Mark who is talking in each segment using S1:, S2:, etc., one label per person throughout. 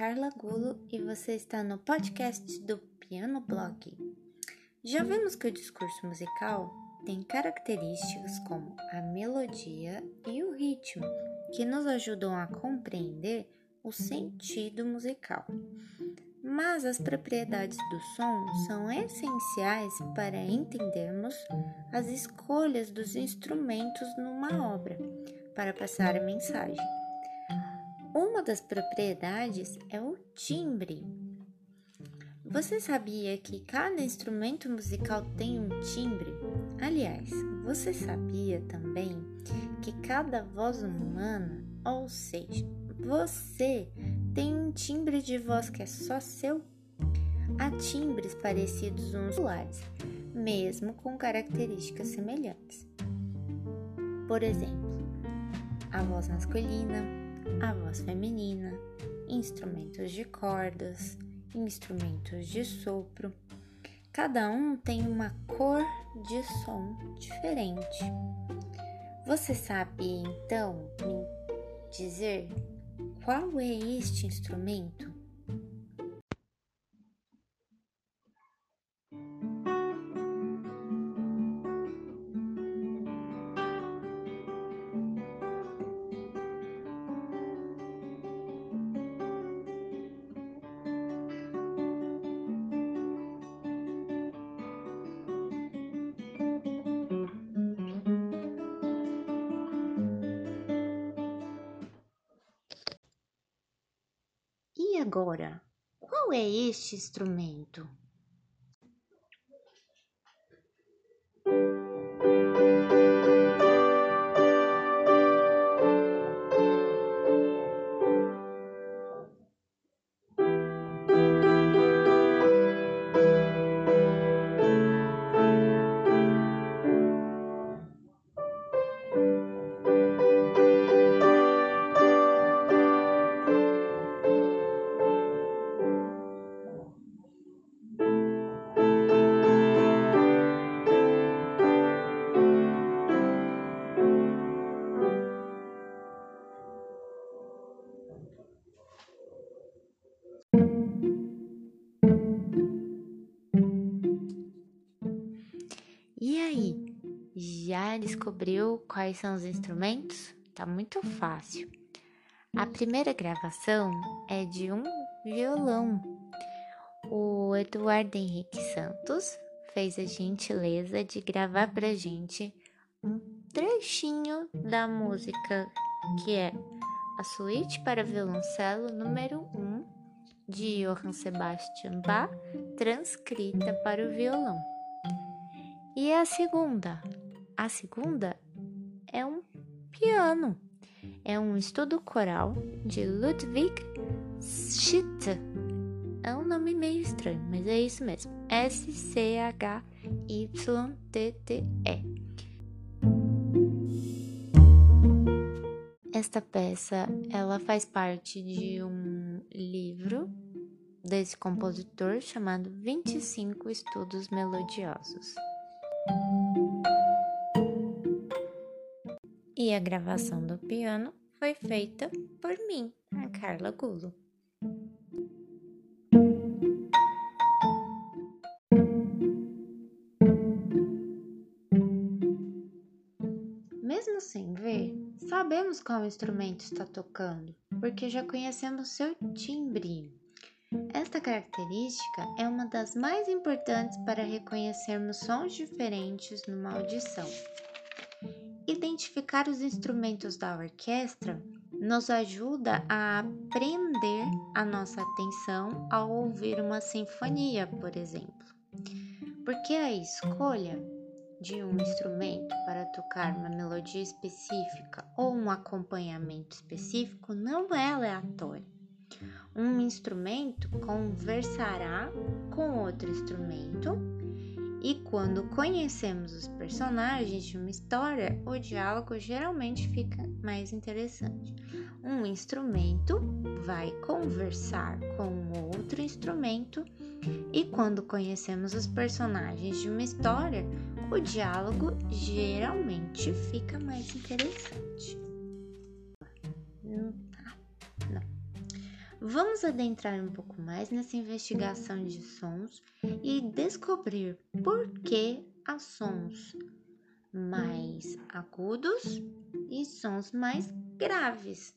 S1: Carla Gulo e você está no podcast do Piano Blog. Já vimos que o discurso musical tem características como a melodia e o ritmo, que nos ajudam a compreender o sentido musical. Mas as propriedades do som são essenciais para entendermos as escolhas dos instrumentos numa obra para passar a mensagem. Uma das propriedades é o timbre. Você sabia que cada instrumento musical tem um timbre? Aliás, você sabia também que cada voz humana, ou seja, você tem um timbre de voz que é só seu? Há timbres parecidos uns aos mesmo com características semelhantes. Por exemplo, a voz masculina, a voz feminina, instrumentos de cordas, instrumentos de sopro. Cada um tem uma cor de som diferente. Você sabe então me dizer qual é este instrumento? Agora, qual é este instrumento? Já descobriu quais são os instrumentos? Tá muito fácil. A primeira gravação é de um violão. O Eduardo Henrique Santos fez a gentileza de gravar pra gente um trechinho da música que é a Suíte para Violoncelo número 1 de Johann Sebastian Bach, transcrita para o violão. E a segunda? A segunda é um piano. É um estudo coral de Ludwig Schitte. É um nome meio estranho, mas é isso mesmo. S-C-H-Y-T-T-E. Esta peça, ela faz parte de um livro desse compositor chamado 25 Estudos Melodiosos. E a gravação do piano foi feita por mim, a Carla Gulo. Mesmo sem ver, sabemos qual instrumento está tocando, porque já conhecemos seu timbre. Esta característica é uma das mais importantes para reconhecermos sons diferentes numa audição. Identificar os instrumentos da orquestra nos ajuda a prender a nossa atenção ao ouvir uma sinfonia, por exemplo. Porque a escolha de um instrumento para tocar uma melodia específica ou um acompanhamento específico não é aleatória um instrumento conversará com outro instrumento, e quando conhecemos os personagens de uma história, o diálogo geralmente fica mais interessante. Um instrumento vai conversar com outro instrumento, e quando conhecemos os personagens de uma história, o diálogo geralmente fica mais interessante. Vamos adentrar um pouco mais nessa investigação de sons e descobrir por que há sons mais agudos e sons mais graves.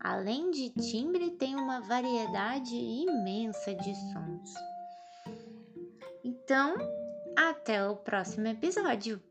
S1: Além de timbre, tem uma variedade imensa de sons. Então, até o próximo episódio!